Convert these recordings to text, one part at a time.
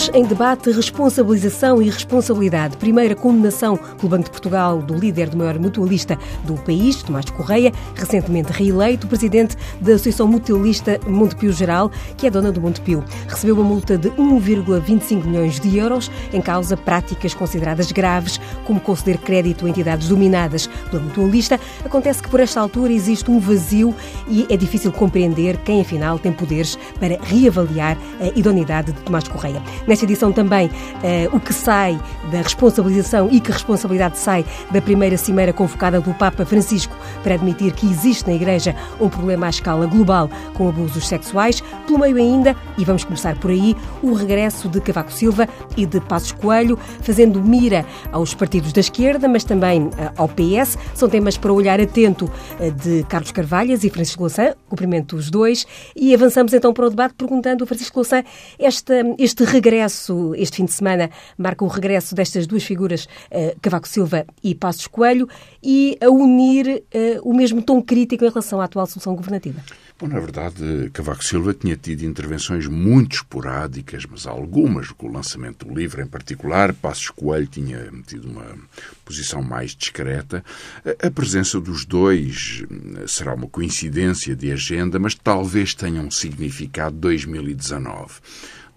Hoje em debate responsabilização e responsabilidade. Primeira condenação pelo Banco de Portugal do líder do maior mutualista do país, Tomás Correia, recentemente reeleito presidente da Associação Mutualista Montepio Geral, que é dona do Montepio. Recebeu uma multa de 1,25 milhões de euros em causa práticas consideradas graves, como conceder crédito a entidades dominadas pela mutualista. Acontece que por esta altura existe um vazio e é difícil compreender quem afinal tem poderes para reavaliar a idoneidade de Tomás Correia. Nesta edição também uh, o que sai da responsabilização e que responsabilidade sai da primeira cimeira convocada do Papa Francisco para admitir que existe na Igreja um problema à escala global com abusos sexuais. Pelo meio ainda, e vamos começar por aí, o regresso de Cavaco Silva e de Passos Coelho, fazendo mira aos partidos da esquerda, mas também uh, ao PS. São temas para olhar atento uh, de Carlos Carvalhas e Francisco Louçã. Cumprimento os dois. E avançamos então para o debate perguntando a Francisco Louçã este, este regresso, este fim de semana, marca o regresso destas duas figuras, uh, Cavaco Silva e Passos Coelho, e a unir uh, o mesmo tom crítico em relação à atual solução governativa. Bom, na verdade, Cavaco Silva tinha tido intervenções muito esporádicas, mas algumas, com o lançamento do livro em particular. Passos Coelho tinha tido uma posição mais discreta. A presença dos dois hum, será uma coincidência de agenda, mas talvez tenha um significado 2019.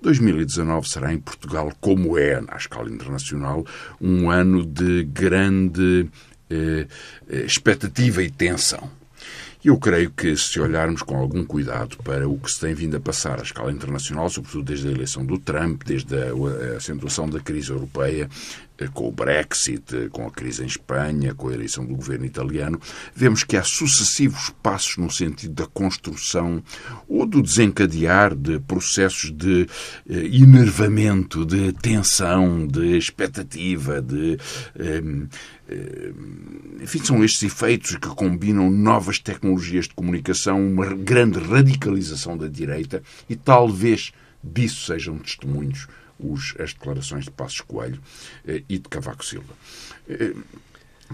2019 será em Portugal, como é na escala internacional, um ano de grande eh, eh expectativa e tensão. Eu creio que, se olharmos com algum cuidado para o que se tem vindo a passar à escala internacional, sobretudo desde a eleição do Trump, desde a acentuação da crise europeia, com o Brexit, eh, com a crise em Espanha, com a eleição do governo italiano, vemos que há sucessivos passos no sentido da construção ou do desencadear de processos de eh, enervamento, de tensão, de expectativa, de. enfim, são estes efeitos que combinam novas tecnologias de comunicação, uma grande radicalização da direita e talvez disso sejam testemunhos os, as declarações de Passos Coelho eh, e de Cavaco Silva.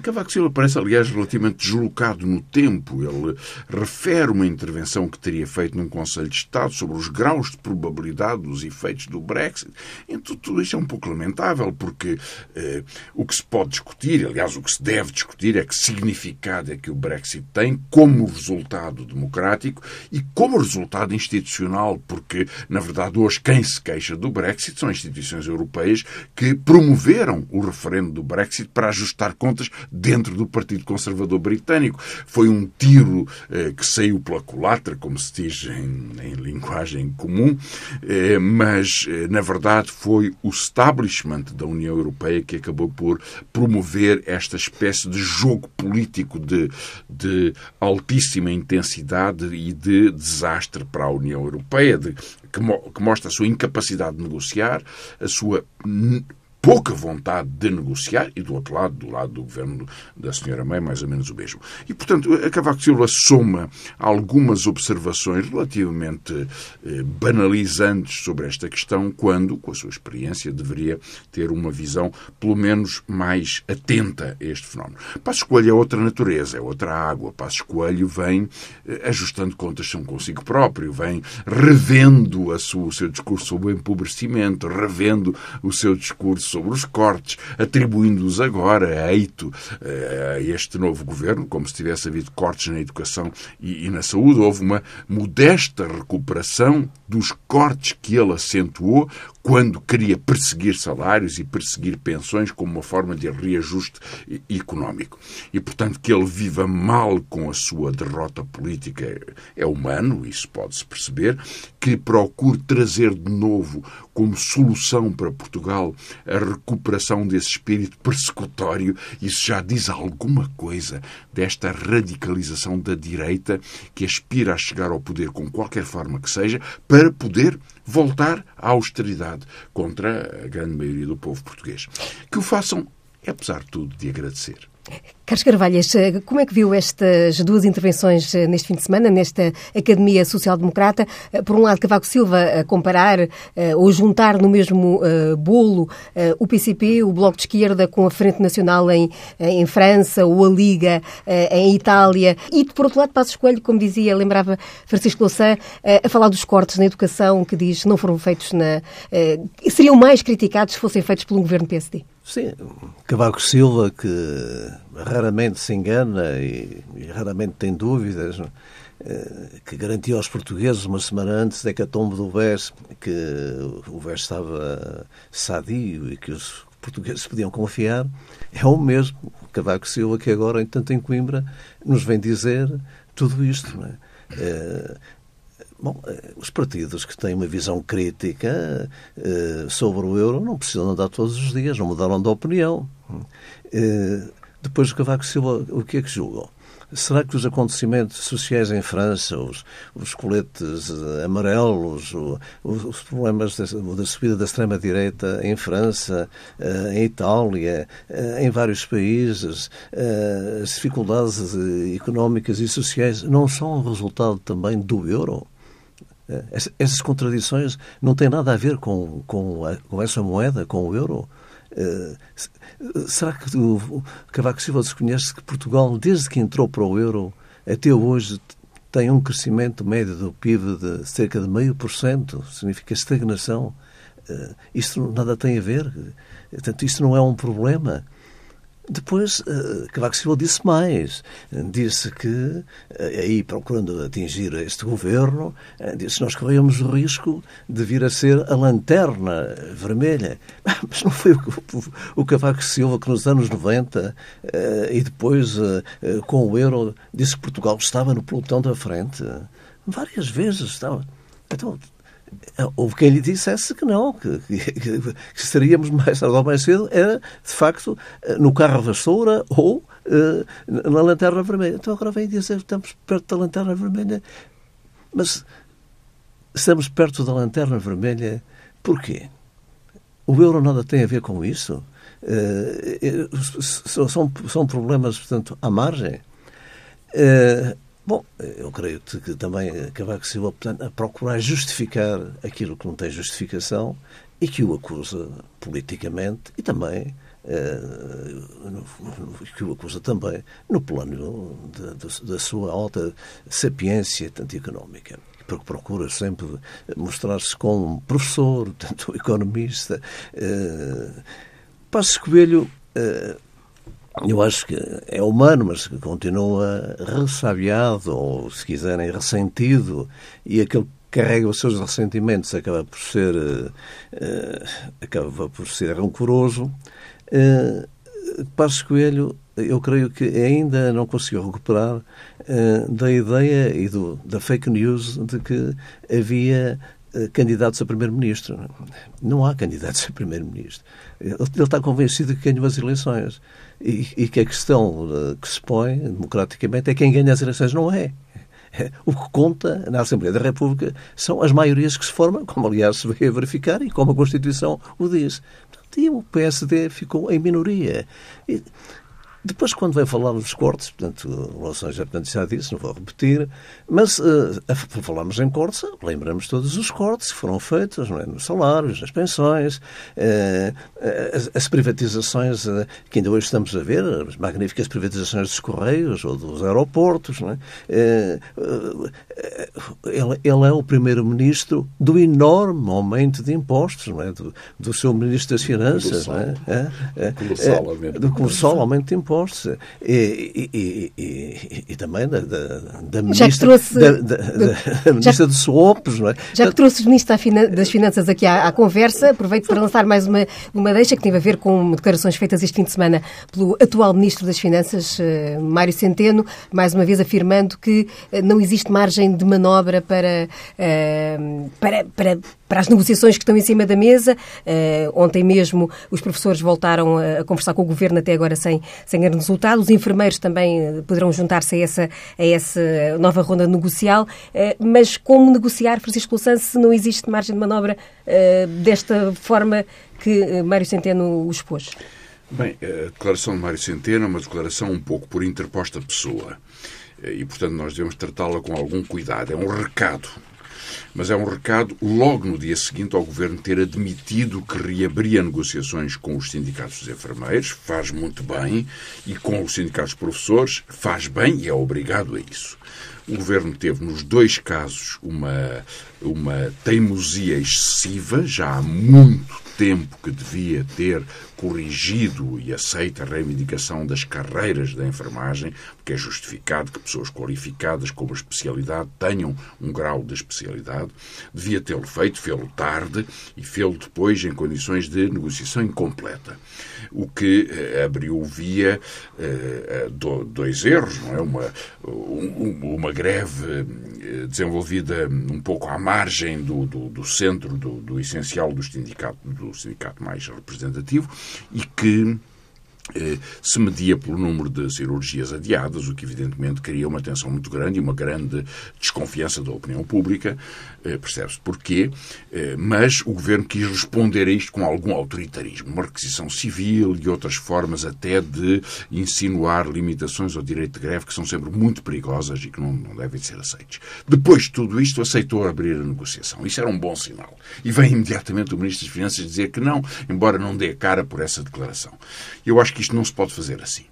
Cavaco Silva parece, aliás, relativamente deslocado no tempo. Ele refere uma intervenção que teria feito num Conselho de Estado sobre os graus de probabilidade dos efeitos do Brexit. Então, tudo isto é um pouco lamentável, porque eh, o que se pode discutir, aliás, o que se deve discutir, é que significado é que o Brexit tem como resultado democrático e como resultado institucional, porque, na verdade, hoje quem se queixa do Brexit são instituições europeias que promoveram o referendo do Brexit para ajustar contas dentro do Partido Conservador Britânico. Foi um tiro eh, que saiu pela culatra, como se diz em, em linguagem comum, eh, mas, eh, na verdade, foi o establishment da União Europeia que acabou por promover esta espécie de jogo político de, de altíssima intensidade e de desastre para a União Europeia, de, que, que mostra a sua incapacidade de negociar, a sua pouca vontade de negociar e do outro lado, do lado do governo da senhora May, mais ou menos o mesmo. E, portanto, a Cavaco Silva soma algumas observações relativamente eh, banalizantes sobre esta questão, quando, com a sua experiência, deveria ter uma visão, pelo menos, mais atenta a este fenómeno. Passos Coelho é outra natureza, é outra água. Passos Coelho vem eh, ajustando contas consigo próprio, vem revendo a sua, o seu discurso sobre o empobrecimento, revendo o seu discurso sobre os cortes, atribuindo-os agora a eito eh, a este novo governo, como se tivesse havido cortes na educação e, e na saúde. Houve uma modesta recuperação dos cortes que ele acentuou quando queria perseguir salários e perseguir pensões como uma forma de reajuste económico. E, portanto, que ele viva mal com a sua derrota política é humano, isso pode-se perceber, que procure trazer de novo como solução para Portugal a recuperação desse espírito persecutório, isso já diz alguma coisa desta radicalização da direita que aspira a chegar ao poder com qualquer forma que seja, para poder voltar à austeridade contra a grande maioria do povo português. Que o façam é, apesar de tudo, de agradecer. Carlos Carvalhas, eh, como é que viu estas duas intervenções eh, neste fim de semana, nesta Academia Social Democrata? Eh, por um lado, Cavaco Silva a comparar ou juntar no mesmo bolo o PCP, o Bloco de Esquerda, com a Frente Nacional em, em França ou a Liga em Itália. E, por outro lado, Passo Escolho, como dizia, lembrava Francisco Louçã, a falar dos cortes na educação que diz não foram feitos na. seriam mais criticados se fossem feitos pelo governo PSD. Sim, Cavaco Silva, que raramente se engana e, e raramente tem dúvidas, eh, que garantiu aos portugueses uma semana antes da hecatombe do BES que o BES estava sadio e que os portugueses podiam confiar, é o mesmo Cavaco Silva que agora, entanto, em Coimbra, nos vem dizer tudo isto. Não é? Eh, Bom, eh, os partidos que têm uma visão crítica sobre o euro não precisam andar todos os dias, não mudaram de opinião. Depois o Cavaco Silva, o que é que julgam? Será que os acontecimentos sociais em França, os, os coletes eh, amarelos, o, os, problemas da, da subida da extrema-direita em França, em Itália, em vários países, as dificuldades económicas e sociais não são resultado também do euro? Essas contradições não têm nada a ver com, com, a, com essa moeda, com o euro. Uh, será que o Cavaco Silva desconhece que Portugal, desde que entrou para o euro até hoje, tem um crescimento médio do PIB de cerca de meio por cento? Significa estagnação. Uh, isto nada tem a ver. Portanto, isto não é um problema. Depois, uh, Cavaco Silva disse mais. Disse que, uh, aí procurando atingir este governo, uh, disse nós corríamos o risco de vir a ser a lanterna vermelha. Mas não foi o, o, Cavaco Silva que nos anos 90 uh, e depois com o euro disse que Portugal estava no pelotão da frente. Várias vezes estava. Então, Houve quem lhe dissesse que não, que, que, que estaríamos mais tarde ou mais cedo, era, de facto, no carro vassoura ou uh, na lanterna vermelha. Então agora vem dizer que estamos perto da lanterna vermelha. Mas estamos perto da lanterna vermelha porquê? O euro nada tem a ver com isso? Uh, são, são problemas, portanto, à margem. Uh, Bom, eu creio que também Cavaco Silva portanto, a procurar justificar aquilo que não tem justificação e que o acusa politicamente e também uh, que o acusa também no plano da sua alta sapiência tanto económica porque procura sempre mostrar-se como professor, tanto economista. Uh, Coelho uh, eu acho que é humano, mas continua ressabiado, ou se quiserem, ressentido, e aquele que carrega os seus ressentimentos acaba por ser, uh, acaba por ser rancoroso. Uh, Passos Coelho, eu creio que ainda não conseguiu recuperar uh, da ideia e do, da fake news de que havia candidatos a primeiro-ministro. Não há candidatos a primeiro-ministro. Ele, está convencido que ganhou as eleições e, e que a questão uh, que se põe democraticamente é quem ganha as eleições, não é. O que conta na Assembleia da República são as maiorias que se formam, como aliás se veio a verificar e como a Constituição o diz. E o PSD ficou em minoria. E, depois, quando vem falar dos cortes, portanto, o Louçã já, portanto, já disse, não vou repetir, mas uh, falamos em cortes, lembramos todos os cortes que foram feitos é? nos salários, nas pensões, uh, as, as, privatizações uh, que ainda hoje estamos a ver, as magníficas privatizações dos Correios ou dos aeroportos. Não é? ele, ele é o primeiro-ministro do enorme aumento de impostos, não é? do, do seu ministro das Finanças. Colossal, não é? é, colossal, do colossal aumento de impostos impostos. E, e, e, e também da, da, da ministra, trouxe, da, da, da ministra de SWOPs, não é? Já que trouxe o ministro das Finanças aqui à, à, conversa, aproveito para lançar mais uma, uma deixa que tem a ver com declarações feitas este fim de semana pelo atual ministro das Finanças, uh, Mário Centeno, mais uma vez afirmando que uh, não existe margem de manobra para, uh, para, para para as negociações que estão em cima da mesa. Uh, ontem mesmo os professores voltaram a, conversar com o governo, até agora sem, sem grande resultado. Os enfermeiros também eh, poderão juntar-se a essa, a essa nova ronda negocial. Uh, mas como negociar, Francisco Louçã, se não existe margem de manobra uh, desta forma que Mário Centeno expôs? Bem, a declaração de Mário Centeno é uma declaração um pouco por interposta pessoa. E, portanto, nós devemos tratá-la com algum cuidado. É um recado. Mas é um recado logo no dia seguinte ao Governo ter admitido que reabria negociações com os sindicatos dos enfermeiros, faz muito bem, e com os sindicatos dos professores, faz bem e é obrigado a isso. O Governo teve, nos dois casos, uma, uma teimosia excessiva, já há muito tempo que devia ter corrigido e aceita a reivindicação das carreiras da enfermagem, porque é justificado que pessoas qualificadas com uma especialidade tenham um grau de especialidade. Devia tê-lo feito, fê-lo tarde e fê-lo depois em condições de negociação incompleta. O que eh, abriu via eh, dois erros, não é? Uma, uma greve eh, desenvolvida um pouco à margem do, do, do centro, do, do essencial do sindicato, do sindicato mais representativo, e que se media pelo número de cirurgias adiadas, o que evidentemente cria uma tensão muito grande e uma grande desconfiança da opinião pública, eh, percebe-se porquê, eh, mas o governo quis responder a isto com algum autoritarismo, uma requisição civil e outras formas até de insinuar limitações ao direito de greve que são sempre muito perigosas e que não, não devem ser aceitas. Depois de tudo isto, aceitou abrir a negociação. Isso era um bom sinal. E vem imediatamente o Ministro das Finanças dizer que não, embora não dê cara por essa declaração. Eu acho que isto não se pode fazer assim.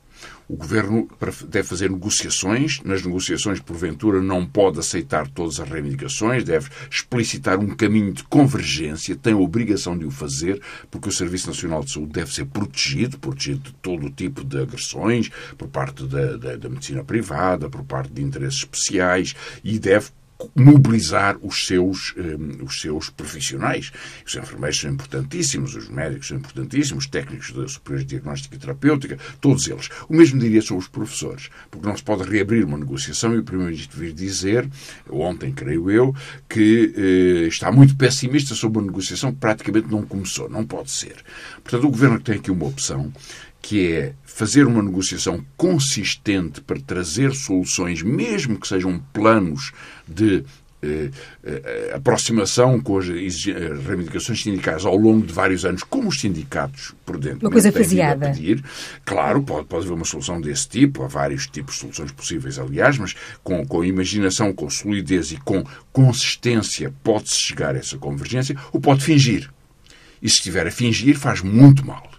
O governo deve fazer negociações. Nas negociações, porventura, não pode aceitar todas as reivindicações, deve explicitar um caminho de convergência, tem a obrigação de o fazer, porque o Serviço Nacional de Saúde deve ser protegido protegido de todo o tipo de agressões por parte da, da, da medicina privada, por parte de interesses especiais e deve mobilizar os seus, um, eh, os seus profissionais. Os enfermeiros são importantíssimos, os médicos são importantíssimos, os técnicos da superior de diagnóstica e terapêutica, todos eles. O mesmo diria sobre os professores, porque não se pode reabrir uma negociação e o Primeiro-Ministro vir dizer, ontem creio eu, que eh, está muito pessimista sobre uma negociação que praticamente não começou. Não pode ser. Portanto, o Governo tem aqui uma opção que é fazer uma negociação consistente para trazer soluções, mesmo que sejam planos de eh, eh, aproximação com as reivindicações sindicais ao longo de vários anos, como os sindicatos, por dentro, uma coisa faseada. pedir. Claro, pode, pode haver uma solução desse tipo, há vários tipos de soluções possíveis, aliás, mas com, com imaginação, com solidez e com consistência pode-se chegar a essa convergência, ou pode fingir. E se estiver a fingir, faz muito mal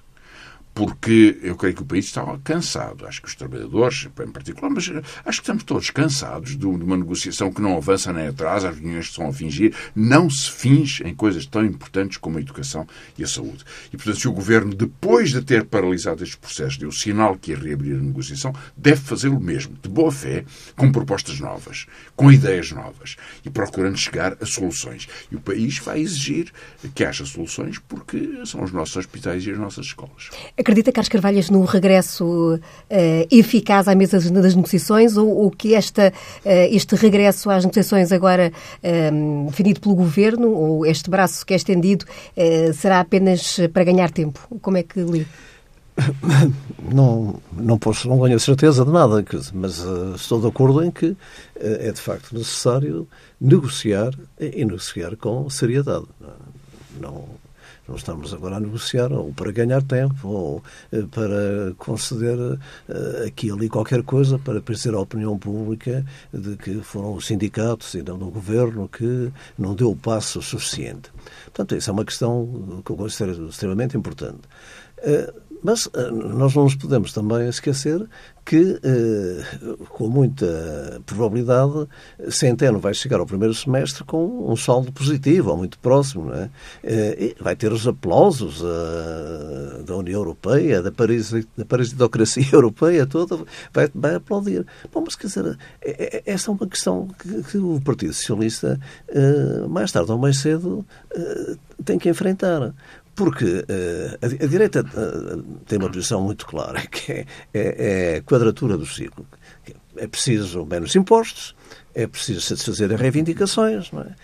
porque eu creio que o país está cansado. Acho que os trabalhadores, em particular, mas acho que estamos todos cansados de uma negociação que não avança nem atrás, as reuniões estão a fingir. Não se finge em coisas tão importantes como a educação e a saúde. E, portanto, se o governo, depois de ter paralisado estes processos, deu sinal que ia reabrir a negociação, deve fazê-lo mesmo, de boa fé, com propostas novas, com ideias novas e procurando chegar a soluções. E o país vai exigir que haja soluções porque são os nossos hospitais e as nossas escolas. Acredita, Carlos Carvalhas, no regresso uh, eficaz à mesa das negociações ou, ou que esta, uh, este regresso às negociações agora uh, definido pelo Governo, ou este braço que é estendido, será apenas para ganhar tempo? Como é que lê? Não, não, posso, não tenho certeza de nada, mas uh, estou de acordo em que uh, é de facto necessário negociar e negociar com seriedade. Não, não estamos agora a negociar ou para ganhar tempo ou eh, para conceder eh, aqui ali qualquer coisa para parecer à opinião pública de que foram os sindicatos e não o governo que não deu o passo suficiente. Portanto, essa é uma questão que eu considero extremamente importante. Eh, mas nós não nos podemos também esquecer que, eh, com muita probabilidade, Centeno vai chegar ao primeiro semestre com um saldo positivo, ou muito próximo. É? Eh, e vai ter os aplausos da União Europeia, da, Paris, da parisitocracia europeia toda, vai, vai aplaudir. Bom, mas quer dizer, essa é uma questão que, o Partido Socialista, mais tarde ou mais cedo, tem que enfrentar. Porque uh, a, a, direita uh, tem uma posição muito clara, que é, é, é quadratura do ciclo. É preciso menos impostos, é preciso satisfazer as reivindicações, é? Uh,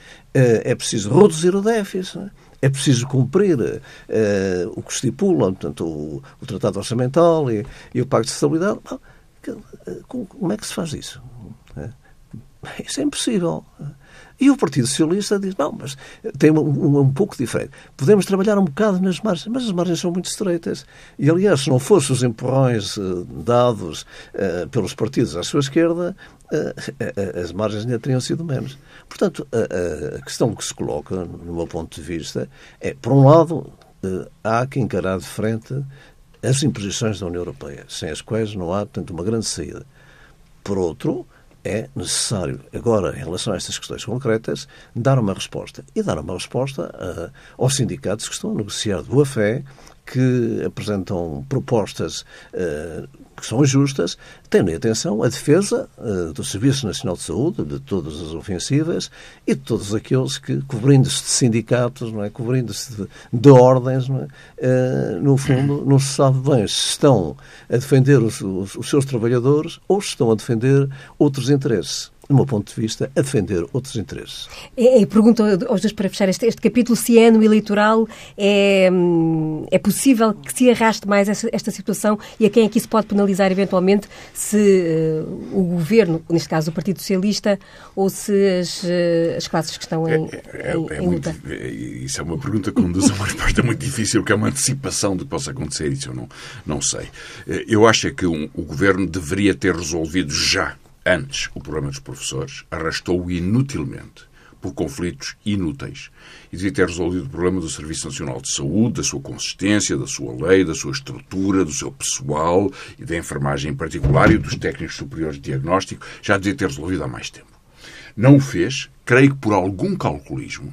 é? preciso reduzir o déficit, é? é? preciso cumprir o que estipula portanto, o, o Tratado Orçamental e, e, o Pacto de Estabilidade. Bom, como é que se faz isso? Isso é impossível. E o Partido Socialista diz, não, mas tem um, um, um, pouco diferente. Podemos trabalhar um bocado nas margens, mas as margens são muito estreitas. E, aliás, se não fossem os empurrões uh, dados uh, pelos partidos à sua esquerda, uh, as margens ainda teriam sido menos. Portanto, a, a, questão que se coloca, no meu ponto de vista, é, por um lado, há que encarar de frente as imposições da União Europeia, sem as quais não há, portanto, uma grande saída. Por outro, é necessário, agora, em relação a estas questões concretas, dar uma resposta. E dar uma resposta uh, aos sindicatos que estão a negociar de boa fé, que apresentam propostas uh, que são justas, tendo em atenção a defesa uh, do Serviço Nacional de Saúde, de todas as ofensivas e de todos aqueles que, cobrindo-se de sindicatos, não é? cobrindo-se de, de, ordens, é? uh, no fundo, não se sabe bem se estão a defender os, os, os seus trabalhadores ou se estão a defender outros interesses do meu ponto de vista, a defender outros interesses. É, é, pergunto aos dois para fechar este, este, capítulo, se é ano eleitoral, é, hum, é possível que se arraste mais esta, esta, situação e a quem aqui se pode penalizar eventualmente se uh, o governo, neste caso o Partido Socialista, ou se as, uh, as classes que estão em, é, é, em, é em muito, Isso é uma pergunta que conduz a uma resposta muito difícil, que é uma antecipação do que possa acontecer, isso eu não, não sei. Eh, eu acho é que um, o governo deveria ter resolvido já antes o problema dos professores, arrastou-o inutilmente por conflitos inúteis. E devia ter resolvido o problema do Serviço Nacional de Saúde, da sua consistência, da sua lei, da sua estrutura, do seu pessoal e da enfermagem em particular e dos técnicos superiores de diagnóstico. Já devia ter resolvido há mais tempo. Não o fez, creio que por algum calculismo,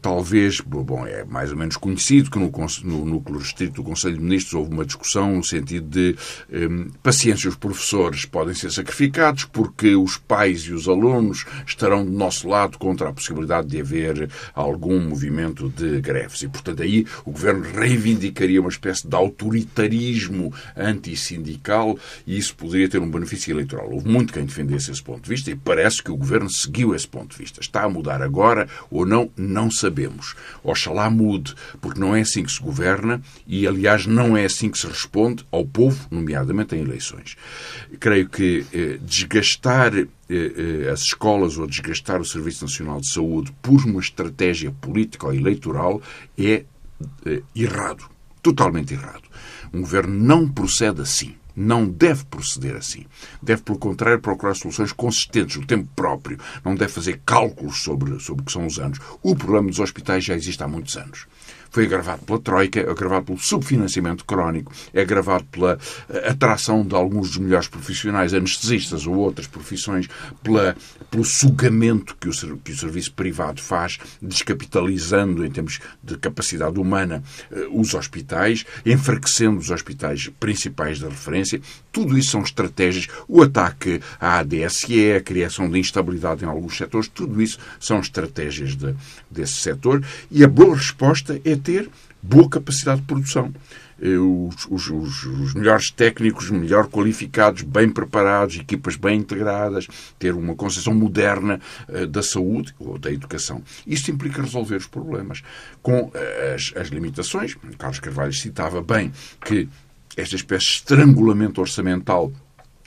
talvez, bom, é mais ou menos conhecido que no, no núcleo restrito do Conselho de Ministros houve uma discussão no sentido de um, paciência, os professores podem ser sacrificados porque os pais e os alunos estarão do nosso lado contra a possibilidade de haver algum movimento de greves. E, portanto, aí o Governo reivindicaria uma espécie de autoritarismo antissindical e isso poderia ter um benefício eleitoral. Houve muito quem defendesse esse ponto de vista e parece que o Governo seguiu esse ponto de vista. Está a mudar agora ou não? Não não sabemos. Oxalá mude, porque não é assim que se governa e, aliás, não é assim que se responde ao povo, nomeadamente em eleições. Creio que eh, desgastar eh, eh, as escolas ou desgastar o Serviço Nacional de Saúde por uma estratégia política ou eleitoral é eh, errado. Totalmente errado. Um governo não procede assim não deve proceder assim. Deve, pelo contrário, procurar soluções consistentes no tempo próprio. Não deve fazer cálculos sobre, sobre o que são os anos. O problema dos hospitais já existe há muitos anos foi agravado pela Troika, é agravado pelo subfinanciamento crónico, é agravado pela eh, atração de alguns dos melhores profissionais, anestesistas ou outras profissões, pela, pelo sugamento que o, que o serviço privado faz, descapitalizando em termos de capacidade humana eh, os hospitais, enfraquecendo os hospitais principais da referência. Tudo isso são estratégias. O ataque à ADSE, a criação de instabilidade em alguns setores, tudo isso são estratégias de, desse setor. E a boa resposta é ter boa capacidade de produção. Eh, os, os, os, os, melhores técnicos, melhor qualificados, bem preparados, equipas bem integradas, ter uma concepção moderna uh, da saúde ou da educação. Isto implica resolver os problemas com uh, as, as limitações. Carlos Carvalho citava bem que esta espécie de estrangulamento orçamental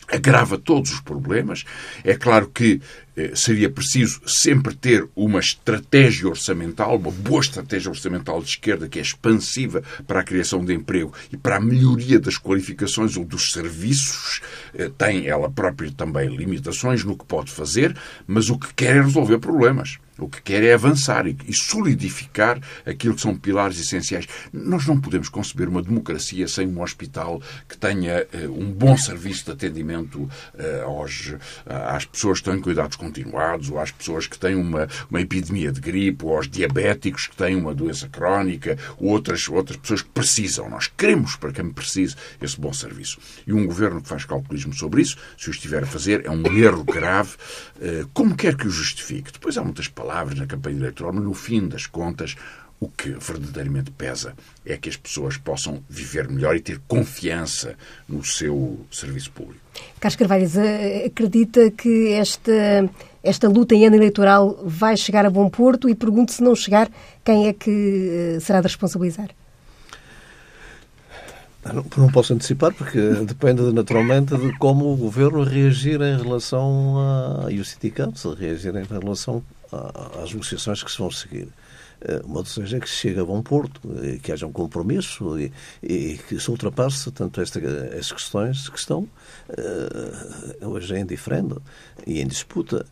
agrava todos os problemas. É claro que seria preciso sempre ter uma estratégia orçamental, uma boa estratégia orçamental de esquerda que é expansiva para a criação de emprego e para a melhoria das qualificações ou dos serviços. Eh, tem ela própria também limitações no que pode fazer, mas o que quer é resolver problemas. O que quer é avançar e solidificar aquilo que são pilares essenciais. Nós não podemos conceber uma democracia sem um hospital que tenha uh, um bom serviço de atendimento uh, aos, uh, às pessoas que têm cuidados continuados, ou às pessoas que têm uma, uma epidemia de gripe, ou aos diabéticos que têm uma doença crónica, ou outras, outras pessoas que precisam. Nós queremos para quem precise esse bom serviço. E um governo que faz calculismo sobre isso, se o estiver a fazer, é um erro grave, como quer que o justifique. Depois há muitas na campanha eleitoral, mas no fim das contas, o que verdadeiramente pesa é que as pessoas possam viver melhor e ter confiança no seu serviço público. Carlos Carvalho, acredita que esta, esta luta em ano eleitoral vai chegar a bom porto e pergunto se não chegar, quem é que eh, será de responsabilizar? Não, não posso antecipar porque depende naturalmente de como o governo reagir em relação a, e os sindicatos reagirem em relação às negociações que se vão seguir. Eh, uma desejo é que se chegue a bom porto, que haja um compromisso e, e que se ultrapasse tanto esta, estas questões que estão uh, hoje em diferendo e em disputa.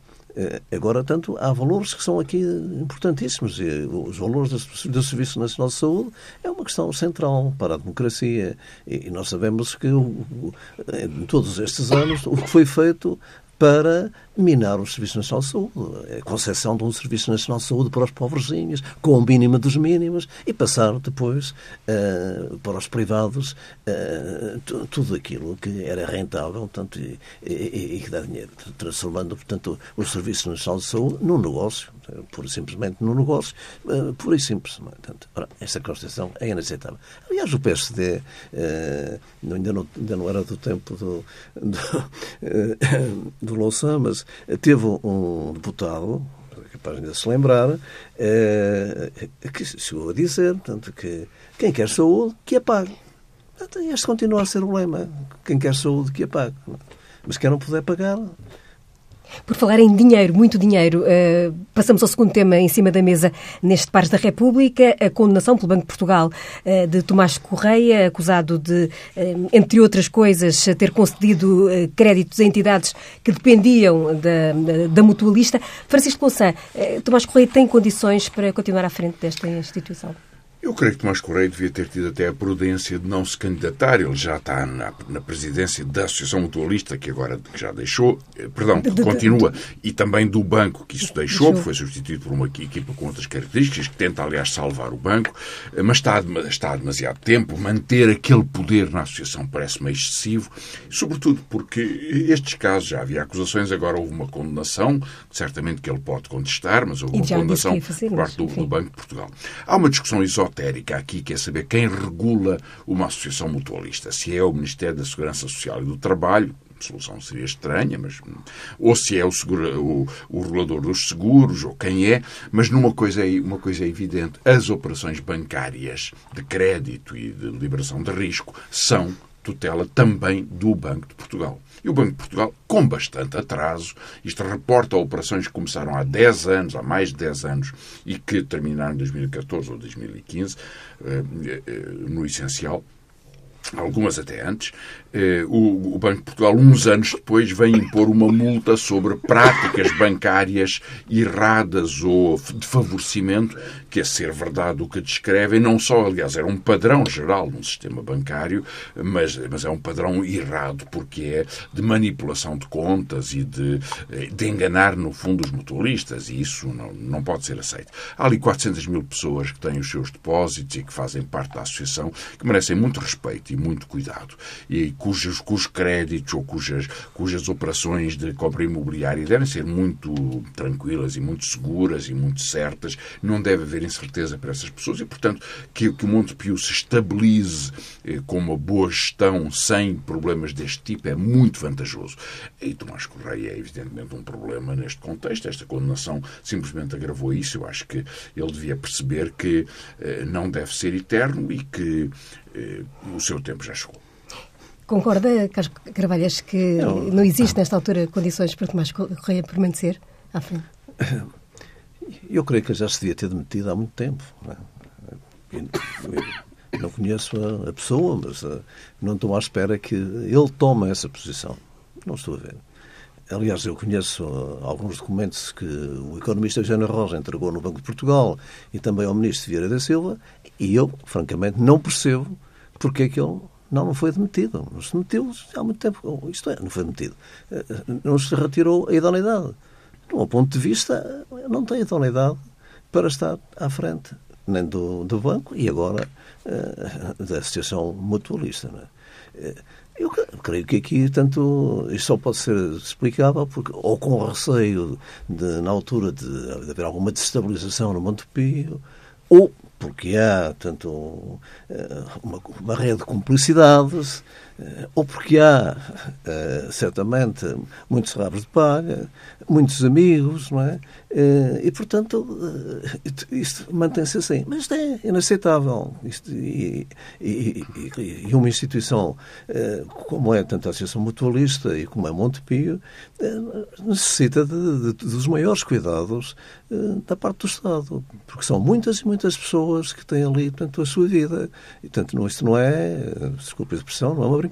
Agora, tanto, há valores que são aqui importantíssimos. E os valores do, Serviço Nacional de Saúde é uma questão central para a democracia. E, nós sabemos que, em todos estes anos, o que foi feito para minar o Serviço Nacional de Saúde, a concessão de um Serviço Nacional de Saúde para os pobrezinhos, com o mínimo dos mínimos, e passar depois uh, para os privados uh, tudo aquilo que era rentável portanto, e, e, e, que dá dinheiro, transformando portanto, o Serviço Nacional de Saúde num negócio, pura e simplesmente num negócio, uh, pura e simples. Portanto, ora, esta Constituição é inaceitável. Aliás, o PSD uh, ainda, não, ainda não era do tempo do, do, uh, do Louçã, mas teve um deputado, capaz de se lembrar, eh, que chegou a dizer portanto, que quem quer saúde, que a pague. Este continua a ser o lema. Quem quer saúde, que a pague. Mas quem não puder pagar, por falar em dinheiro, muito dinheiro, uh, passamos ao segundo tema em cima da mesa neste Pares da República, a condenação pelo Banco de Portugal uh, de Tomás Correia, acusado de, uh, entre outras coisas, ter concedido créditos a entidades que dependiam da, da, mutualista. Francisco Louçã, Tomás Correia tem condições para continuar à frente desta instituição? Eu creio que Tomás Correia devia ter tido até a prudência de não se candidatar. Ele já está na, na presidência da Associação Mutualista, que agora que já deixou, eh, perdão, que continua, e também do banco que isso deixou, foi substituído por uma equipa com outras características, que tenta, aliás, salvar o banco, eh, mas está, está há demasiado tempo. Manter aquele poder na Associação parece-me excessivo, sobretudo porque estes casos já havia acusações, agora houve uma condenação, certamente que ele pode contestar, mas houve uma condenação por parte do, do Banco de Portugal. Há uma discussão isótopa esotérica aqui, que é saber quem regula uma associação mutualista. Se é o Ministério da Segurança Social e do Trabalho, solução seria estranha, mas ou se é o, seguro, o, o, regulador dos seguros, ou quem é, mas numa coisa, é, uma coisa é evidente, as operações bancárias de crédito e de liberação de risco são tutela também do Banco de Portugal. E o Banco de Portugal, com bastante atraso, isto reporta operações que começaram há 10 anos, há mais de 10 anos, e que terminaram em 2014 ou 2015, eh, eh, no essencial, algumas até antes, eh, o, Banco de Portugal, uns anos depois, vem impor uma multa sobre práticas bancárias erradas ou de favorecimento, que é ser verdade o que descrevem, não só, aliás, era um padrão geral no sistema bancário, mas, mas é um padrão errado, porque é de manipulação de contas e de, eh, de enganar, no fundo, os mutualistas, e isso não, não pode ser aceito. Há ali 400 mil pessoas que têm os seus depósitos e que fazem parte da associação, que merecem muito respeito e muito cuidado. E cujos, cujos créditos ou cujas, cujas operações de compra imobiliária devem ser muito tranquilas e muito seguras e muito certas. Não deve haver incerteza para essas pessoas e, portanto, que, que o Montepio se estabilize eh, com uma boa gestão sem problemas deste tipo é muito vantajoso. E Tomás Correia é, evidentemente, um problema neste contexto. Esta condenação simplesmente agravou isso. Eu acho que ele devia perceber que eh, não deve ser eterno e que eh, o seu tempo já chegou. Concorda, Carlos Carvalhas, que não, não existe nesta altura condições para Tomás Correia permanecer à frente? Eu creio que já se devia ter demitido há muito tempo. Não, é? não conheço a, pessoa, mas uh, não estou à espera que ele tome essa posição. Não estou a ver. Aliás, eu conheço uh, alguns documentos que o economista Eugênio Rosa entregou no Banco de Portugal e também ao ministro Vieira da Silva, e eu, francamente, não percebo porque é que ele não, não foi demitido. Não se demitiu há muito tempo. Isto é, não foi demitido. Eh, não se retirou a idoneidade. Do meu ponto de vista, não tem idoneidade para estar à frente nem do, do banco e agora uh, da Associação Mutualista. É? Eu creio que aqui, tanto, isto só pode ser explicável porque, ou com receio de, na altura de, de haver alguma desestabilização no Montepio, ou porque há tanto eh, uma, uma rede de cumplicidades ou porque há, certamente, muitos rabos de palha, muitos amigos, não é? E, portanto, isto mantém-se assim. Mas isto é inaceitável. Isto, e, e, e, uma instituição como é tanto a Associação Mutualista e como é Montepio, necessita de, de, dos maiores cuidados da parte do Estado, porque são muitas e muitas pessoas que têm ali, portanto, a sua vida. E, portanto, isto não é, desculpe a expressão, não é uma brincadeira.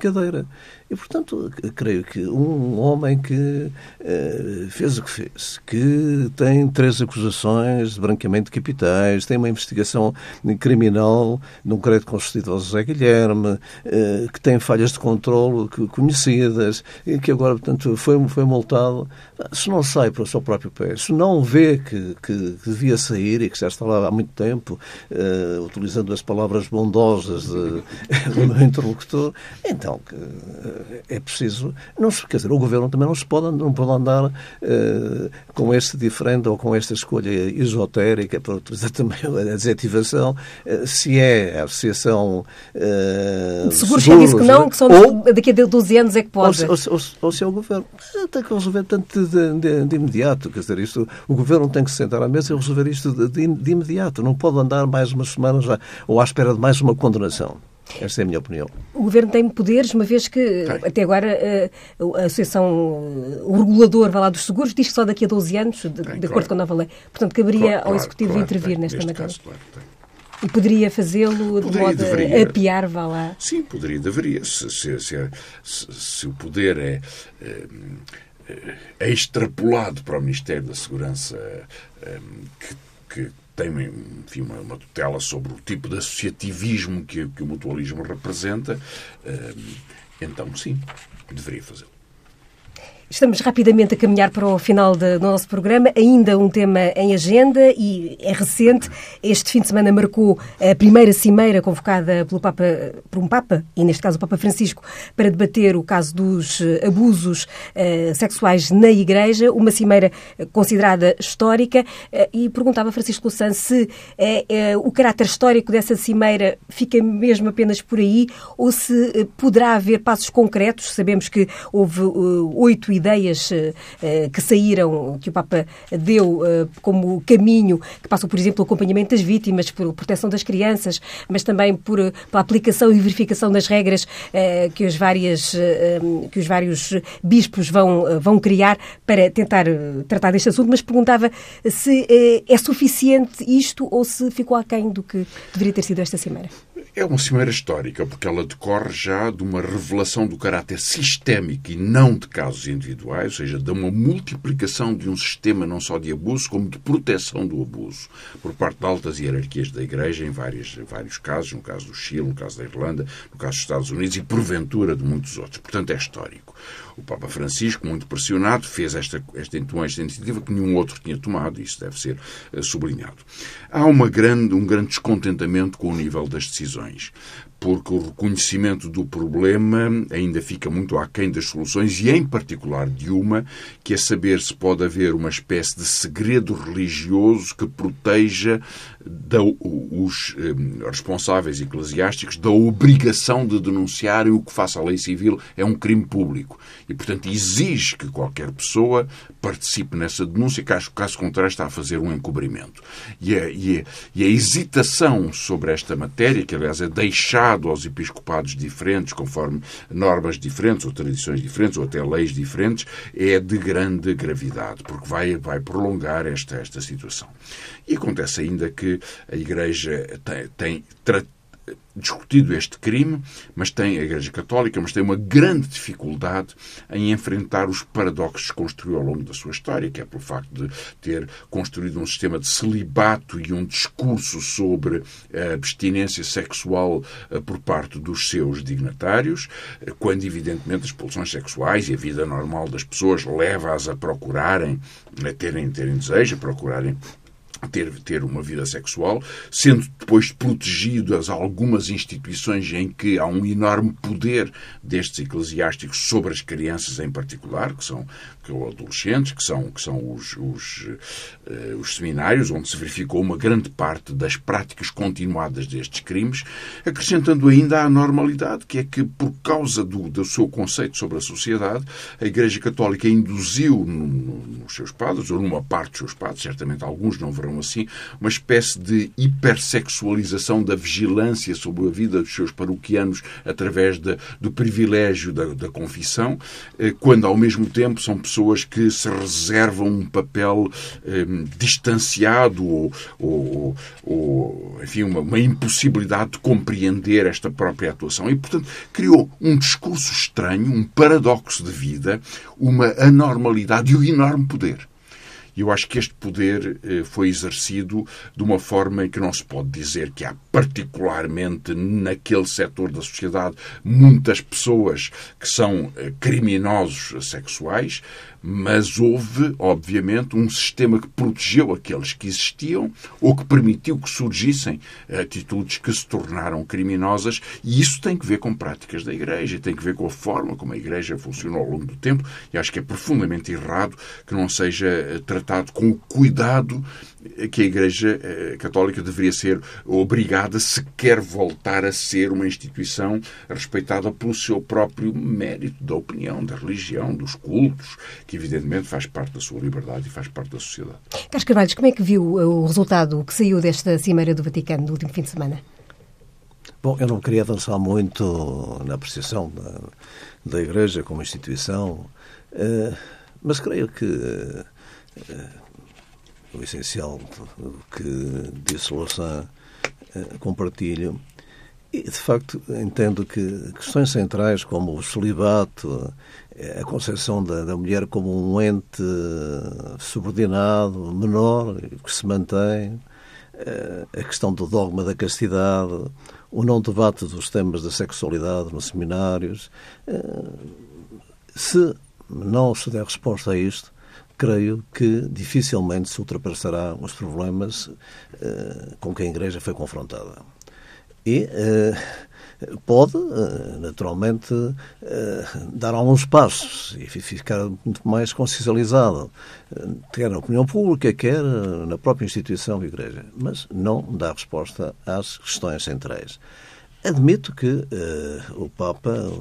E, portanto, creio que um homem que eh, fez o que fez, que tem três acusações de branqueamento de capitais, tem uma investigação criminal num crédito concedido ao José Guilherme, eh, que tem falhas de controle conhecidas, e que agora, portanto, foi, foi multado, se não sai para o seu próprio pé, se não vê que, que, devia sair e que já está lá há muito tempo, uh, utilizando as palavras bondosas de, do meu interlocutor, então é preciso. Não se, quer dizer, o governo também não se pode, não pode andar uh, com este diferente ou com esta escolha esotérica, para utilizar também a adjetivação, uh, se é a associação. Uh, seguros, seguros disse que não, que só ou, daqui a 12 anos é que pode. Ou, ou, ou, ou se é o governo. Tem que resolver tanto de, de, de, imediato. Quer dizer, isto, o governo tem que se sentar à mesa e resolver isto de, de imediato. Não pode andar mais umas semanas ou à espera de mais uma condenação. Esta é a minha opinião. O Governo tem poderes, uma vez que tem. até agora eh, a Associação, o regulador vai lá dos seguros, diz que só daqui a 12 anos, de, tem, de acordo claro. com a nova lei. Portanto, caberia claro, ao Executivo claro, intervir tem, nesta matéria. Caso, claro, e poderia fazê-lo de modo deveria. a apiar, vá lá? Sim, poderia, deveria. Se, se, se, se o poder é, é, é, extrapolado para o Ministério da Segurança, é, que, que tem enfim, uma, uma, tutela sobre o tipo de associativismo que, que o mutualismo representa, eh, então sim, deveria fazê-lo. Estamos rapidamente a caminhar para o final do nosso programa. Ainda um tema em agenda e é recente. Este fim de semana marcou a primeira cimeira convocada pelo Papa, por um Papa, e neste caso o Papa Francisco, para debater o caso dos eh, abusos uh, sexuais na Igreja. Uma cimeira considerada histórica. E perguntava Francisco Louçã se o caráter histórico dessa cimeira fica mesmo apenas por aí ou se poderá haver passos concretos. Sabemos que houve oito ideias eh, eh, que saíram, que o Papa deu eh, como caminho, que passam, por exemplo, o acompanhamento das vítimas, por proteção das crianças, mas também por, pela aplicação e verificação das regras que os, várias, que os vários bispos vão, vão criar para tentar tratar deste assunto, mas perguntava se é suficiente isto ou se ficou aquém do que deveria ter sido esta cimeira. É uma cimeira histórica, porque ela decorre já de uma revelação do caráter sistémico e não de casos individuais, ou seja, de uma multiplicação de um sistema não só de abuso, como de proteção do abuso, por parte de altas hierarquias da Igreja, em vários, vários casos, no caso do Chile, no caso da Irlanda, no caso dos Estados Unidos e, porventura, de muitos outros. Portanto, é histórico. O Papa Francisco, muito pressionado, fez esta, esta, esta iniciativa que nenhum outro tinha tomado, e isso deve ser uh, sublinhado. Há uma grande, um grande descontentamento com o nível das decisões porque o reconhecimento do problema ainda fica muito aquém das soluções e, em particular, de uma, que é saber se pode haver uma espécie de segredo religioso que proteja da, os eh, responsáveis eclesiásticos da obrigação de denunciarem o que faça a lei civil é um crime público. E, portanto, exige que qualquer pessoa participe nessa denúncia, caso, caso contrário está a fazer um encobrimento. E a, e, a, e a hesitação sobre esta matéria, que aliás é deixado aos episcopados diferentes, conforme normas diferentes, ou tradições diferentes, ou até leis diferentes, é de grande gravidade, porque vai, vai prolongar esta, esta situação. E acontece ainda que a Igreja tem, tem discutido este crime, mas tem a Igreja Católica, mas tem uma grande dificuldade em enfrentar os paradoxos que construiu ao longo da sua história, que é pelo facto de ter construído um sistema de celibato e um discurso sobre a abstinência sexual eh, por parte dos seus dignatários, eh, quando evidentemente as pulsões sexuais e a vida normal das pessoas leva-as a procurarem, a terem, terem desejo, a procurarem ter, ter uma vida sexual, sendo depois protegidas algumas instituições em que há um enorme poder destes eclesiásticos sobre as crianças em particular, que são que são adolescentes, que são, que são os, os, uh, os seminários, onde se verificou uma grande parte das práticas continuadas destes crimes, acrescentando ainda a normalidade, que é que, por causa do, do seu conceito sobre a sociedade, a Igreja Católica induziu no, no, nos seus padres, ou numa parte dos seus padres, certamente alguns não verão assim, uma espécie de hipersexualização da vigilância sobre a vida dos seus paroquianos através de, do privilégio da, da confissão, eh, quando ao mesmo tempo são pessoas que se reservam um papel eh, distanciado ou, ou, ou enfim, uma, uma impossibilidade de compreender esta própria atuação. E, portanto, criou um discurso estranho, um paradoxo de vida, uma anormalidade e um enorme poder. E eu acho que este poder eh, foi exercido de uma forma que não se pode dizer que há particularmente naquele setor da sociedade muitas pessoas que são eh, criminosos sexuais, mas houve, obviamente, um sistema que protegeu aqueles que existiam ou que permitiu que surgissem atitudes que se tornaram criminosas, e isso tem que ver com práticas da Igreja, tem que ver com a forma como a Igreja funcionou ao longo do tempo, e acho que é profundamente errado que não seja eh, tratado com o cuidado que a Igreja eh, Católica deveria ser obrigada, se quer voltar a ser uma instituição respeitada pelo seu próprio mérito da opinião, da religião, dos cultos, que evidentemente faz parte da sua liberdade e faz parte da sociedade. Carlos Carvalho, como é que viu o resultado que saiu desta Cimeira do Vaticano no último fim de semana? Bom, eu não queria avançar muito na apreciação da, da Igreja como instituição, eh, mas creio que eh, o essencial que disse Louçã eh, compartilho. E, de facto, entendo que questões centrais como o celibato, eh, a concepção da, da mulher como um ente subordinado, menor, que se mantém, eh, a questão do dogma da castidade, o não debate dos temas da sexualidade nos seminários. Se não se der resposta a isto, creio que dificilmente se ultrapassará os problemas uh, com que a Igreja foi confrontada. E uh, pode, uh, naturalmente, dar alguns passos e ficar muito mais consciencializado, quer na opinião pública, quer na própria instituição Igreja, mas não dá resposta às questões centrais. Admito que o Papa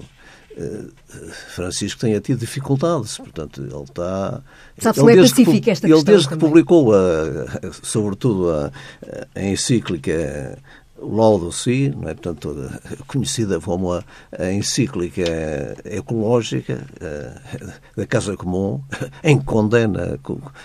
Francisco tenha tido dificuldades, portanto, ele está... Sabe-se ele, desde, que, esta ele desde que publicou, a, sobretudo, a, a encíclica Laudo Si, não é? portanto, conhecida como a, encíclica ecológica a, da Casa Comum, em que condena,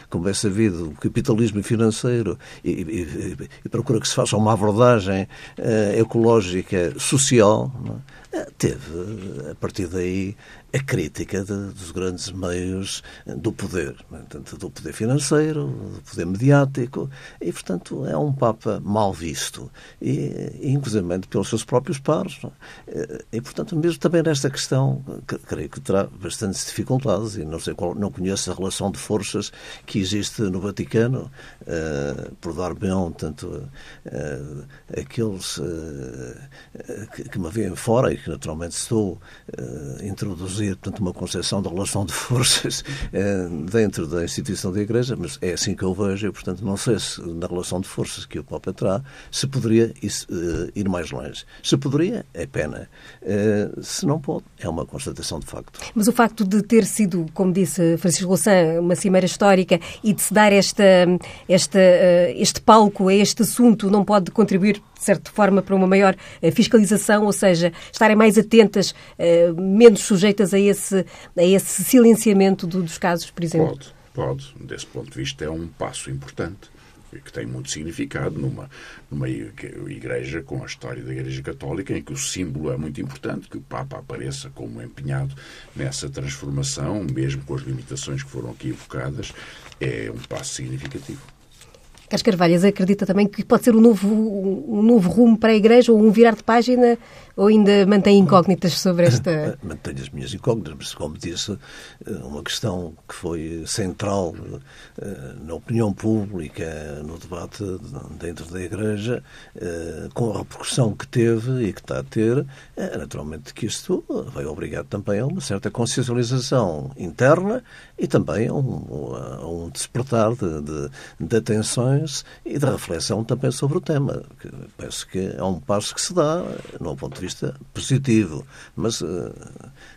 como é sabido, o capitalismo financeiro e, e, e procura que se faça uma abordagem uh, ecológica social. Não é? Teve, a partir daí, a crítica de, dos grandes meios do poder, tanto do poder financeiro, do poder mediático, e, portanto, é um Papa mal visto, e, inclusive pelos seus próprios pares. É? E, portanto, mesmo também nesta questão, creio que terá bastantes dificuldades, e não sei qual, não conheço a relação de forças que existe no Vaticano, uh, por dar bem, tanto uh, aqueles uh, que, que me veem fora e que naturalmente estou a introduzir introduzir portanto, uma concepção de relação de forças eh, dentro da instituição da Igreja, mas é assim que eu vejo e, portanto, não sei se na relação de forças que o Papa terá, se poderia eh, ir mais longe. Se poderia, é pena. Eh, se não pode, é uma constatação de facto. Mas o facto de ter sido, como disse Francisco Louçã, uma cimeira histórica e de se dar esta, esta, este palco a este assunto não pode contribuir de certa forma, para uma maior fiscalização, ou seja, estarem mais atentas, menos sujeitas a esse, a esse silenciamento do, dos casos, por exemplo? Pode, pode. Desse ponto de vista, é um passo importante que tem muito significado numa, numa igreja com a história da Igreja Católica, em que o símbolo é muito importante, que o Papa apareça como empenhado nessa transformação, mesmo com as limitações que foram aqui evocadas, é um passo significativo. Carlos Carvalhas acredita também que pode ser um novo, um novo rumo para a Igreja ou um virar de página ou ainda mantém incógnitas sobre esta... Mantenho as minhas incógnitas, mas como disse, eh, uma questão que foi central eh, na opinião pública, no debate dentro da Igreja, eh, com a repercussão que teve e que está a ter, é naturalmente que isto vai obrigar também a uma certa consciencialização interna e também a um, a um despertar de, de, de atenções e de reflexão também sobre o tema. Que penso que é um passo que se dá, no ponto de vista positivo, mas uh,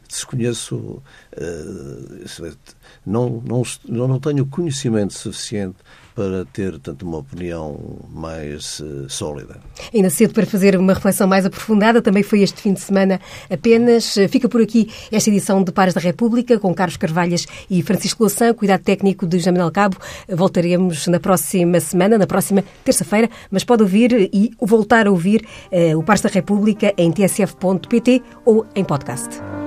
desconheço, uh, não, não, não tenho conhecimento suficiente para ter tanto uma opinião mais uh, sólida. Ainda cedo para fazer uma reflexão mais aprofundada, também foi este fim de semana apenas. Fica por aqui esta edição de Pares da República com Carlos Carvalhas e Francisco Louçã, cuidado técnico de Jamel Cabo. Voltaremos na próxima semana, na próxima terça-feira, mas pode ouvir e voltar a ouvir uh, o Pares da República em tsf.pt ou em podcast.